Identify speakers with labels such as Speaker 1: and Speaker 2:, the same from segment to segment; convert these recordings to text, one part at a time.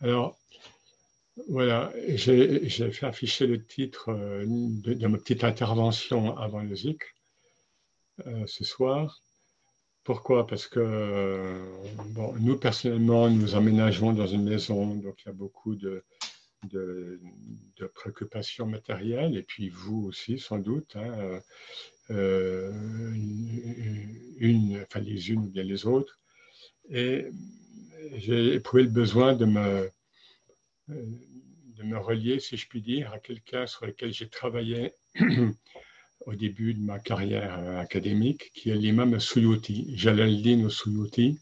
Speaker 1: Alors, voilà, j'ai fait afficher le titre euh, de, ma petite intervention avant le zikr euh, ce soir. Pourquoi? Parce que bon, nous, personnellement, nous emménageons dans une maison, donc il y a beaucoup de, préoccupations matérielles, et puis vous aussi, sans doute, hein, euh, une, enfin les unes ou bien les autres. Et j'ai éprouvé le besoin de me, de me relier, si je puis dire, à quelqu'un sur lequel j'ai travaillé au début de ma carrière euh, académique, qui est l'imam Suyuti, Jalaluddin Suyuti,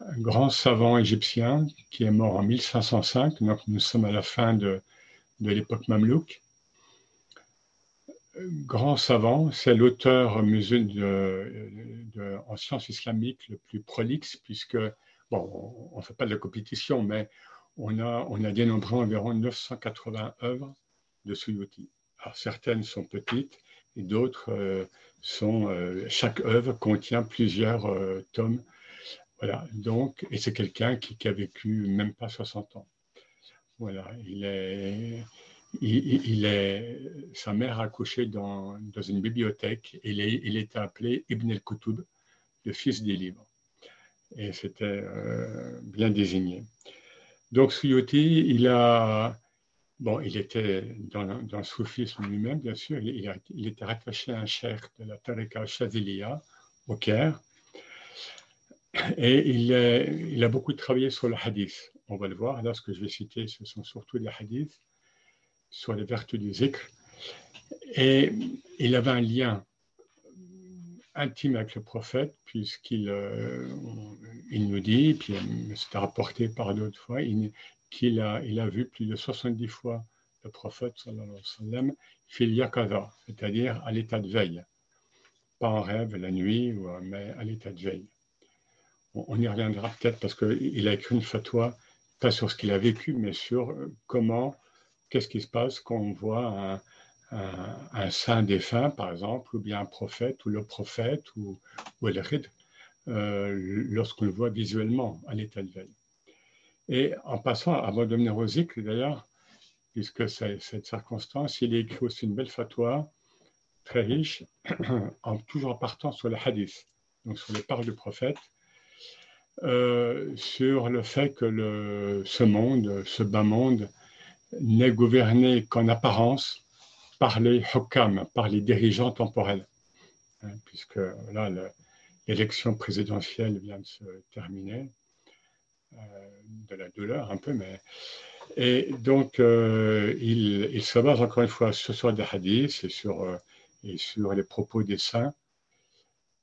Speaker 1: un grand savant égyptien qui est mort en 1505, donc nous sommes à la fin de, de l'époque mamelouk. Grand savant, c'est l'auteur en sciences islamiques le plus prolixe, puisque, on ne fait pas de la compétition, mais on a, dénombré environ 980 œuvres de Suyuti. Certaines sont petites et d'autres euh, sont. Euh, chaque œuvre contient plusieurs euh, tomes. Voilà, donc, et c'est quelqu'un qui, qui, a vécu même pas 60 ans. Voilà, il est. Il, est, sa mère a accouché dans, dans une bibliothèque il, est, il était appelé Ibn el-Kutub, le fils des livres. Et c'était bien désigné. Donc Suyuti, il a, bon, il était dans, dans le soufisme lui-même, bien sûr, il, était rattaché à un cheikh de la Tariqa Shaziliya au Caire, et il, il, a beaucoup travaillé sur le hadith. On va le voir, là, ce que je vais citer, ce sont surtout des hadiths sur les vertus du zikr. Et il avait un lien intime avec le prophète, puisqu'il euh, il nous dit, puis c'est rapporté par d'autres fois, qu'il a, il a vu plus de 70 fois le prophète, sallallahu alayhi wa sallam, fil c'est-à-dire à, l'état de veille. Pas en rêve la nuit, mais à l'état de veille. On, y reviendra peut-être parce qu'il a écrit une fatwa, pas sur ce qu'il a vécu, mais sur euh, comment, qu'est-ce qui se passe quand on voit un, un, saint défunt, par exemple, ou bien un prophète, ou le prophète, ou, le rid, euh, lorsqu'on le voit visuellement à l'état de veille. Et en passant, avant de devenir aux d'ailleurs, puisque c'est cette circonstance, il écrit aussi une belle fatwa, très riche, en toujours partant sur le hadith, donc sur les paroles du prophète, euh, sur le fait que le, ce monde, ce bas monde, n'est gouverné qu'en apparence par les hokam, par les dirigeants temporels. Hein, puisque là, l'élection présidentielle vient de se terminer, euh, de la douleur un peu, mais. Et donc, euh, il, se base encore une fois sur, des hadiths et sur, euh, et sur les propos des saints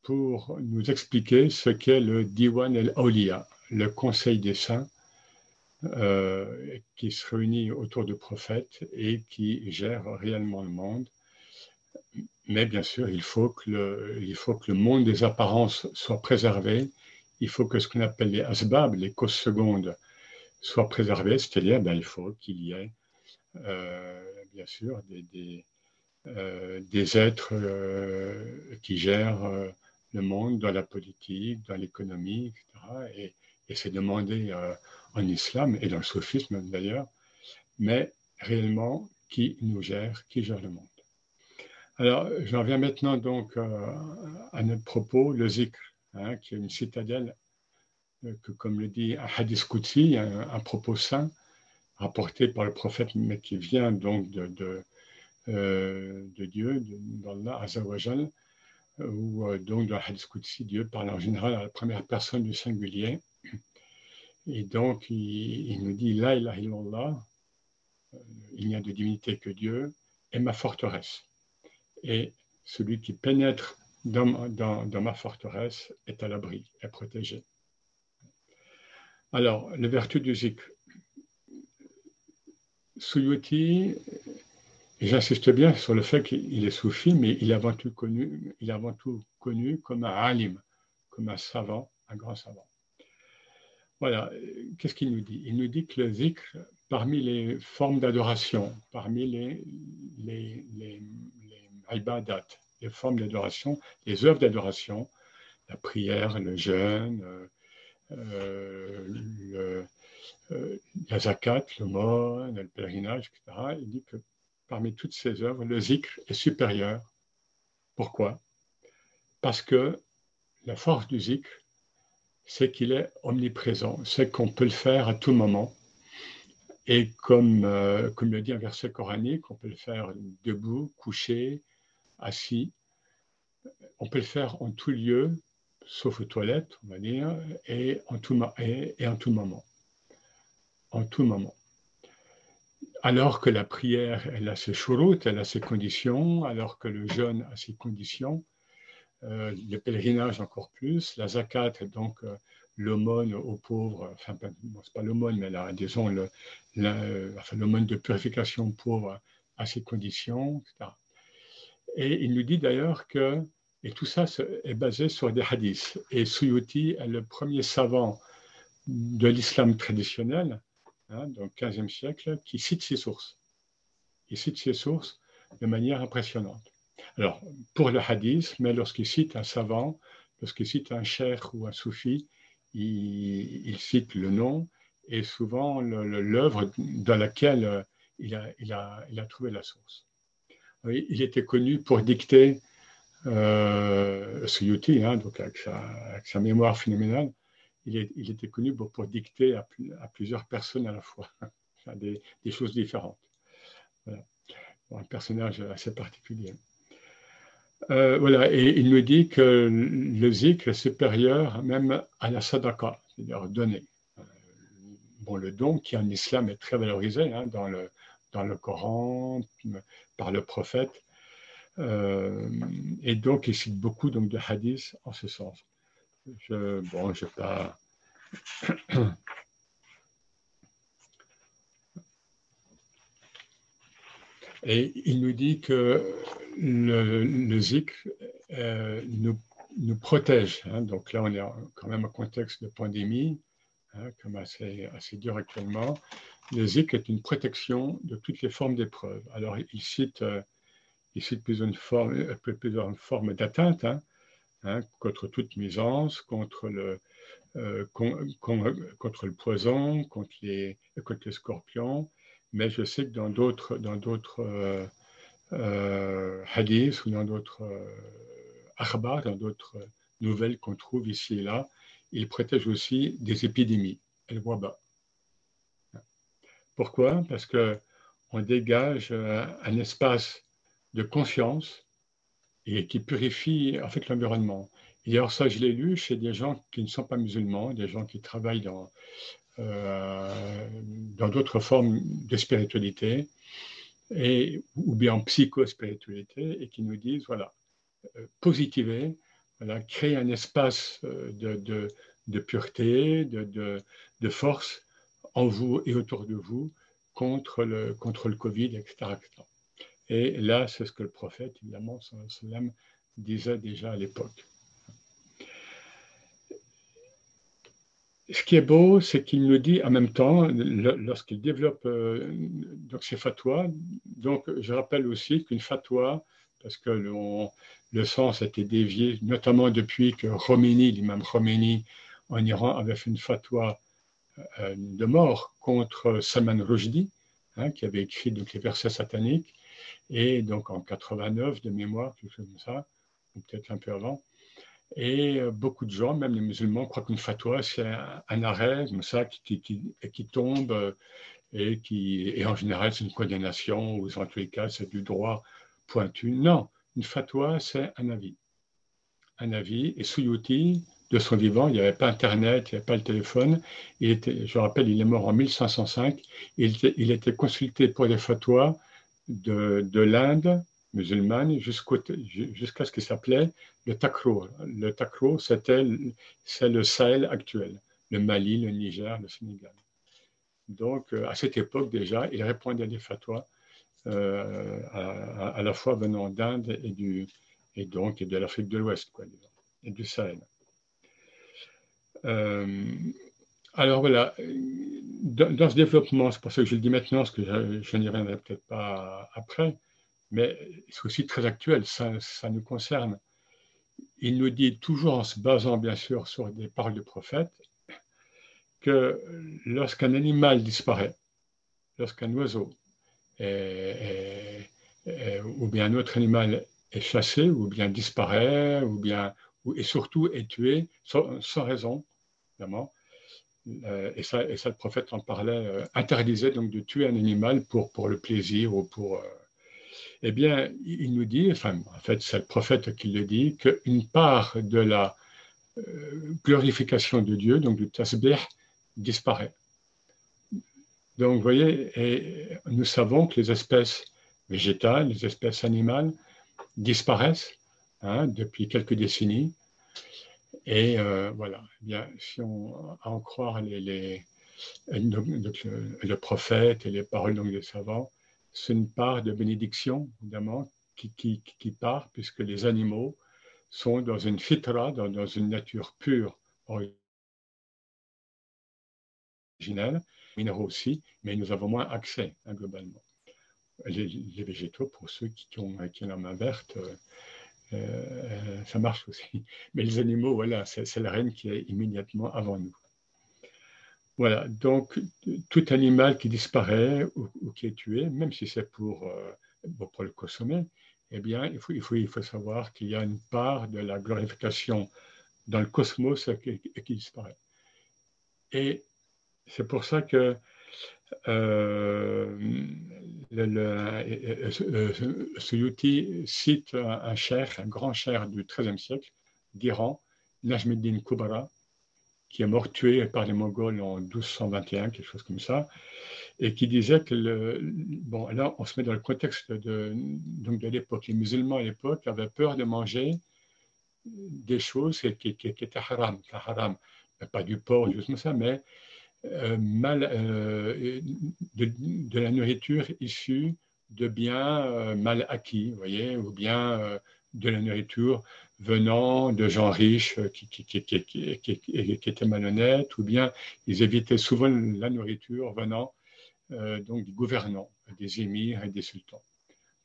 Speaker 1: pour nous expliquer ce qu'est le Diwan el-Awliya, le conseil des saints, euh, qui se réunit autour du prophète et qui gère réellement le monde. Mais bien sûr, il faut que le, il faut que le monde des apparences soit préservé. Il faut que ce qu'on appelle les asbab, les causes secondes, soient préservées, c'est-à-dire ben, il faut qu'il y ait, euh, bien sûr, des, des, euh, êtres qui gèrent le monde dans la politique, dans l'économie, etc. Et, et c'est demandé en islam et dans le soufisme d'ailleurs, mais réellement qui nous gère, qui gère le monde. Alors, j'en viens maintenant donc euh, à notre propos, le zikr, hein, qui est une citadelle euh, que, comme le dit un hadith un, propos saint, rapporté par le prophète, mais qui vient donc de, de, euh, de Dieu, d'Allah Azawajal, où donc dans le hadith Dieu parle en général à la première personne du singulier, et donc, il, nous dit La ilaha illallah, euh, il n'y a de divinité que Dieu, est ma forteresse. Et celui qui pénètre dans, ma forteresse est à l'abri, est protégé. Alors, les vertus du zikr. Suyuti, j'insiste bien sur le fait qu'il est soufi, mais il est avant tout connu, il est avant tout connu comme un alim, comme un savant, un grand savant. Voilà, qu'est-ce qu'il nous dit? Il nous dit que le zikr, parmi les formes d'adoration, parmi les, les, les, les ibadat, les formes d'adoration, les œuvres d'adoration, la prière, le jeûne, euh, la zakat, le mot, le pèlerinage, etc. Il dit que parmi toutes ces œuvres, le zikr est supérieur. Pourquoi? Parce que la force du zikr, c'est qu'il est omniprésent, c'est qu'on peut le faire à tout moment. Et comme, euh, comme le dit un verset coranique, on peut le faire debout, couché, assis. On peut le faire en tout lieu, sauf aux toilettes, on va dire, et en tout, et, en tout moment. En tout moment. Alors que la prière, elle a ses chouroutes, elle a ses conditions, alors que le jeûne a ses conditions, euh, le pèlerinage encore plus, la zakat, donc euh, l'aumône aux pauvres, enfin, bon, c'est pas l'aumône, mais là, disons, l'aumône de purification aux pauvres à ces conditions, etc. Et il nous dit d'ailleurs que, et tout ça est basé sur des hadiths. Et Suyuti est le premier savant de l'islam traditionnel, hein, donc 15e siècle, qui cite ses sources. Il cite ses sources de manière impressionnante. Alors, pour le hadith, mais lorsqu'il cite un savant, lorsqu'il cite un cheikh ou un soufi, il, cite le nom et souvent l'œuvre dans laquelle euh, il a, trouvé la source. il était connu pour dicter euh, Suyuti, hein, donc avec sa, mémoire phénoménale, il, était connu pour, dicter à, plusieurs personnes à la fois, des, des choses différentes. Un personnage assez particulier. Euh, voilà, et il nous dit que le zikr est supérieur même à la sadaqa, c'est-à-dire donner. Euh, bon, le don qui en islam est très valorisé hein, dans, le, dans le Coran, par le prophète. Euh, et donc, il cite beaucoup donc, de hadiths en ce sens. Bon, je ne pas. Et il nous dit que le, le zikr euh, nous, protège. Hein. Donc là, on est quand même en contexte de pandémie, hein, comme assez, dur actuellement. Le zikr est une protection de toutes les formes d'épreuves. Alors, il cite, euh, plusieurs formes, euh, plusieurs formes d'atteinte, hein, contre toute nuisance, contre le, poison, contre les scorpions, mais je sais que dans d'autres, euh, euh, hadiths ou dans d'autres euh, dans d'autres nouvelles qu'on trouve ici et là, il protège aussi des épidémies, le waba. Pourquoi? Parce qu'on dégage un espace de conscience et qui purifie en fait l'environnement. Et alors ça, je l'ai lu chez des gens qui ne sont pas musulmans, des gens qui travaillent dans, euh, dans d'autres formes de spiritualité, et, ou bien en psychospiritualité, et qui nous disent, voilà, euh, positiver, voilà, créer un espace euh, de, de, de pureté, de, de, force en vous et autour de vous contre le, contre le Covid, etc., Et là, c'est ce que le prophète, évidemment, disait déjà à l'époque. Ce qui est beau, c'est qu'il nous dit en même temps, lorsqu'il développe euh, donc ses fatwas, donc je rappelle aussi qu'une fatwa, parce que le, sens a été dévié, notamment depuis que Khomeini, l'imam Khomeini en Iran, avait fait une fatwa euh, de mort contre Salman Rushdie, hein, qui avait écrit donc, les versets sataniques, et donc en 89 de mémoire, quelque chose comme ça, ou peut-être un peu avant. Et euh, beaucoup de gens, même les musulmans, croient qu'une fatwa, c'est un, arrêt comme ça qui, tombe euh, et qui, et en général, c'est une condamnation ou en tous les cas, c'est du droit pointu. Non, une fatwa, c'est un avis. Un avis. Et Suyuti, de son vivant, il n'y avait pas Internet, il n'y avait pas le téléphone. Il était, je rappelle, il est mort en 1505. Il était, il était consulté pour les fatwas de, de l'Inde, musulmane jusqu'à ce qu'il s'appelait le Takro. Le Takro, c'était c'est le Sahel actuel, le Mali, le Niger, le Sénégal. Donc, euh, à cette époque déjà, il répondait à des fatwas euh, à, la fois venant d'Inde et, et donc de l'Afrique de l'Ouest, et du Sahel. Euh, alors voilà, dans, ce développement, c'est pour ça que je le dis maintenant, parce que je, je n'y reviendrai peut-être pas après, mais c'est aussi très actuel, ça, nous concerne. Il nous dit toujours en se basant bien sûr sur des paroles du prophète, que lorsqu'un animal disparaît, lorsqu'un oiseau ou bien un autre animal est chassé, ou bien disparaît, ou bien, et surtout est tué sans, raison, évidemment, euh, et, ça, et ça, le prophète en parlait, euh, interdisait donc de tuer un animal pour, pour le plaisir ou pour. Euh, eh bien, il nous dit, enfin, en fait, c'est le prophète qui le dit, qu'une part de la glorification de Dieu, donc du tasbih, disparaît. Donc, vous voyez, et nous savons que les espèces végétales, les espèces animales disparaissent hein, depuis quelques décennies. Et euh, voilà, eh bien, si on en croire les, le, prophète et les paroles donc, des savants, c'est une part de bénédiction, évidemment, qui, part, puisque les animaux sont dans une fitra, dans, une nature pure, originelle, minéraux aussi, mais nous avons moins accès hein, globalement. Les, végétaux, pour ceux qui, ont, qui ont la main verte, euh, euh, ça marche aussi. Mais les animaux, voilà, c'est la reine qui est immédiatement avant nous. Voilà, donc tout animal qui disparaît ou, qui est tué, même si c'est pour, euh, le consommer, eh bien, il faut, savoir qu'il y a une part de la glorification dans le cosmos qui, disparaît. Et c'est pour ça que euh, le, Suyuti cite un, cher, un grand cher du XIIIe siècle d'Iran, Najmuddin Kubara, qui est mort tué par les Mongols en 1221, quelque chose comme ça, et qui disait que, bon, là on se met dans le contexte de, donc de l'époque, les musulmans à l'époque avaient peur de manger des choses qui, qui, étaient haram, haram, pas du porc, juste comme ça, mais euh, mal, euh, de, la nourriture issue de biens euh, mal acquis, vous voyez, ou bien de la nourriture venant de gens riches qui, étaient malhonnêtes, ou bien ils évitaient souvent la nourriture venant donc du gouvernant, des émirs et des sultans.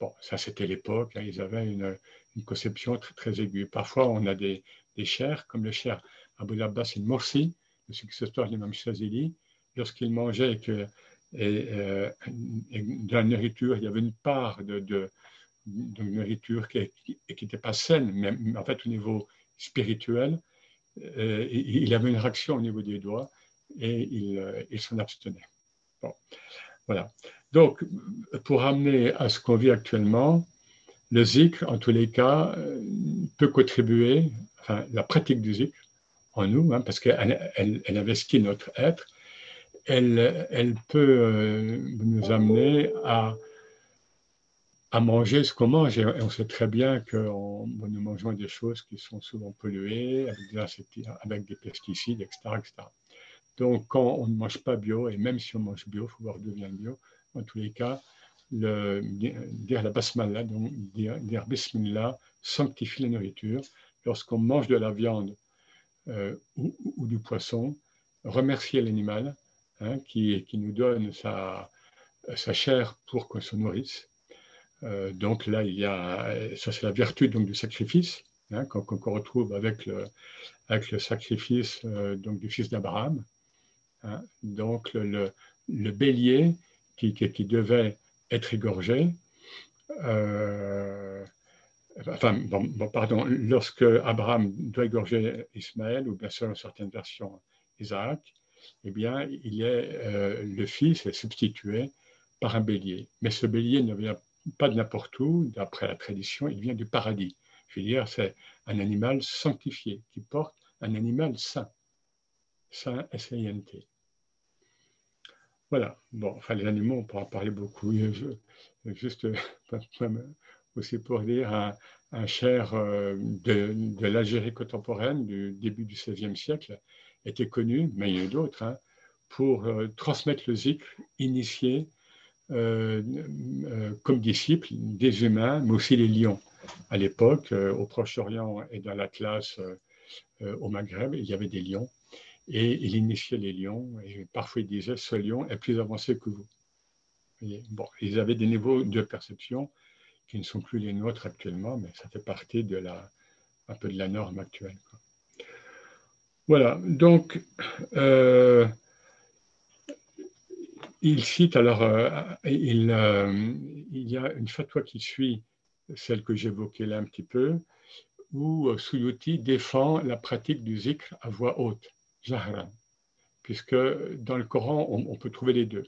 Speaker 1: Bon, ça c'était l'époque, hein, ils avaient une, conception très, aiguë. Parfois on a des, des chers, comme le cher Abou Abbas al-Morsi, le successeur d'Imam Shazili, lorsqu'il mangeait que, euh, de la nourriture, il y avait une part de, nourriture qui n'était pas saine, mais en fait au niveau spirituel, euh, il avait une réaction au niveau des doigts et il, euh, il s'en abstenait. Bon, voilà. Donc, pour amener à ce qu'on vit actuellement, le zikr, en tous les cas, peut contribuer, enfin, la pratique du zikr en nous, hein, parce qu'elle elle, elle investit notre être, elle, peut euh, nous amener à, à manger ce qu'on mange. Et on sait très bien que nous mangeons des choses qui sont souvent polluées, avec des, pesticides, etc., etc., Donc, quand on ne mange pas bio, et même si on mange bio, il faut voir d'où vient le bio, en tous les cas, dire la basmala, donc dire, dire bismillah, sanctifie la nourriture. Lorsqu'on mange de la viande euh, ou, du poisson, remercier l'animal hein, qui, nous donne sa, chair pour qu'on se nourrisse. Euh, donc là, il y a, ça c'est la vertu donc, du sacrifice, hein, qu'on retrouve avec le, avec le sacrifice euh, donc, du fils d'Abraham. Hein. donc le, le, bélier qui, qui, devait être égorgé, enfin, pardon, lorsque Abraham doit égorger Ismaël, ou bien selon certaines versions Isaac, eh bien, il est, euh, le fils est substitué par un bélier. Mais ce bélier ne vient pas de n'importe où, d'après la tradition, il vient du paradis. Je veux dire, c'est un animal sanctifié, qui porte un animal saint. Saint, S-A-I-N-T. Voilà. Bon, enfin, les animaux, on pourra en parler beaucoup. juste aussi pour dire un, un cher euh, de, l'Algérie contemporaine du début du XVIe siècle était connu, mais il y en a d'autres, hein, pour euh, transmettre le zikr, initier euh, comme disciples des humains, mais aussi les lions. À l'époque, au Proche-Orient et dans la classe au Maghreb, il y avait des lions et il initiait les lions et parfois il disait ce lion est plus avancé que vous. Bon, ils avaient des niveaux de perception qui ne sont plus les nôtres actuellement, mais ça fait partie de la, un peu de la norme actuelle. Voilà, donc, euh, il cite alors, il, il, y a une fatwa qui suit celle que j'évoquais là un petit peu, où Suyuti défend la pratique du zikr à voix haute, jahran, puisque dans le Coran, on, peut trouver les deux.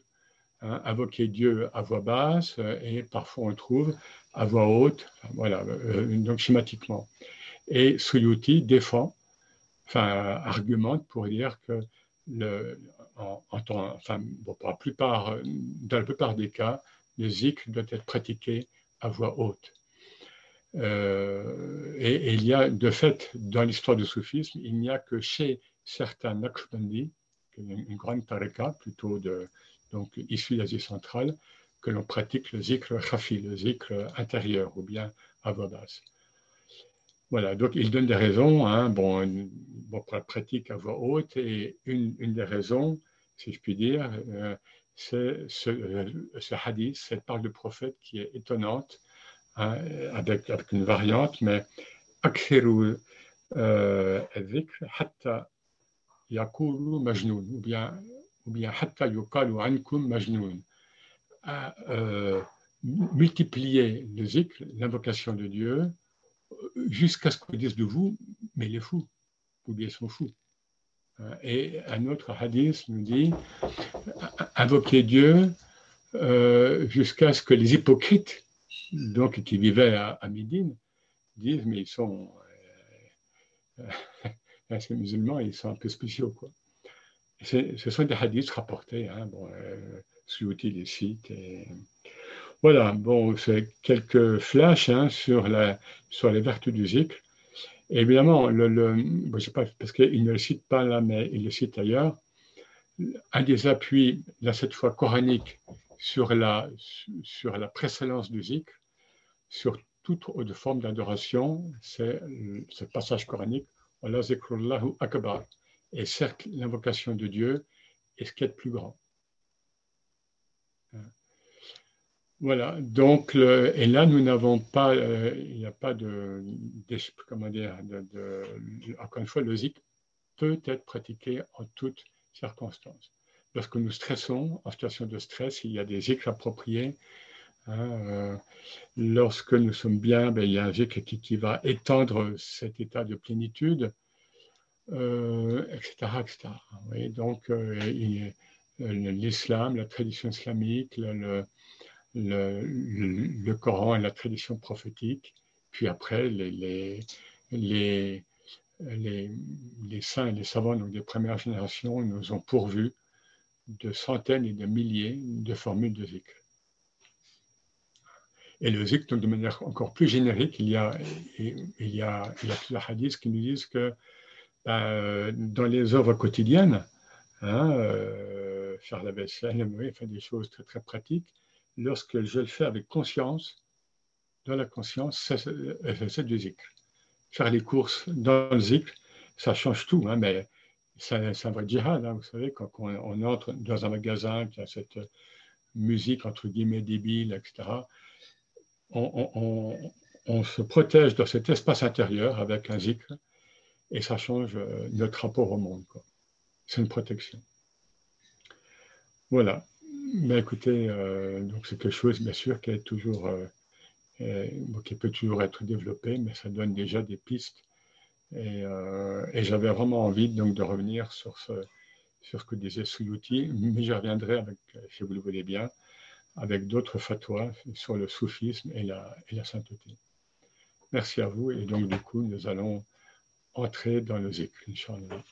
Speaker 1: Hein, invoquer Dieu à voix basse et parfois on trouve à voix haute, voilà, donc schématiquement. Et Suyuti défend, enfin argumente pour dire que le, en, enfin, pour la plupart, dans la plupart des cas, le zikr doit être pratiqué à voix haute. Euh, et, il y a, de fait, dans l'histoire du soufisme, il n'y a que chez certains Naqshbandi, une grande tareka, plutôt de, donc issue d'Asie centrale, que l'on pratique le zikr khafi, le zikr intérieur, ou bien à voix basse. Voilà, donc il donne des raisons, hein. bon, pour la pratique à voix haute, et une, des raisons, si je puis dire, euh, c'est euh, ce, hadith, cette parole de prophète qui est étonnante, hein, avec, une variante, mais Aksiru euh, dhikr hatta yakulu majnoun, ou bien, ou bien hatta yukalu ankum majnoun. multiplier le zikr, l'invocation de Dieu, jusqu'à ce qu'on dise de vous, mais il est fou, ou bien ils sont fous. Et un autre hadith nous dit invoquer Dieu euh, jusqu'à ce que les hypocrites, donc qui vivaient à, Médine, disent mais ils sont euh, euh musulmans, ils sont un peu spéciaux quoi. Ce sont des hadiths rapportés, hein, bon, euh, sous les sites. Voilà, bon, c'est quelques flashs hein, sur, les vertus du zikr. évidemment, parce qu'il ne le cite pas là, mais il le cite ailleurs. Un des appuis, là cette fois coranique, sur la, sur la précédence du zikr, sur toute autre forme d'adoration, c'est ce passage coranique, Allah zikrullahu akbar. Et certes, l'invocation de Dieu est ce qui est le plus grand. Voilà, donc, et là, nous n'avons pas, euh, il n'y a pas de, comment dire, encore une fois, le zik peut être pratiqué en toutes circonstances. Lorsque nous stressons, en situation de stress, il y a des zikrs appropriés. Hein, euh, lorsque nous sommes bien, ben, il y a un zikr qui, va étendre cet état de plénitude, etc., euh, etc. donc, l'islam, la tradition islamique, le, Coran et la tradition prophétique, puis après les, saints et les savants donc des premières générations nous ont pourvus de centaines et de milliers de formules de zikr. Et le zikr, donc de manière encore plus générique, il y a, il y plusieurs hadiths qui nous disent que ben, dans les œuvres quotidiennes, hein, euh, faire la vaisselle, faire des choses très, très pratiques, lorsque je le fais avec conscience, dans la conscience, c'est du zikr. Faire les courses dans le zikr, ça change tout, hein, mais c'est un vrai djihad. Hein, vous savez, quand on, entre dans un magasin qui a cette musique entre guillemets débile, etc., on, se protège dans cet espace intérieur avec un zikr et ça change euh, notre rapport au monde. C'est une protection. Voilà. Ben, écoutez, euh, c'est quelque chose, bien sûr, qui, est toujours, euh, euh, qui peut toujours être développé, mais ça donne déjà des pistes. Et, j'avais vraiment envie donc, de revenir sur ce, sur ce que disait Suyuti, mais je reviendrai, avec, si vous le voulez bien, avec d'autres fatwas sur le soufisme et la, et la sainteté. Merci à vous. Et donc, du coup, nous allons entrer dans le zikr, Inch'Allah.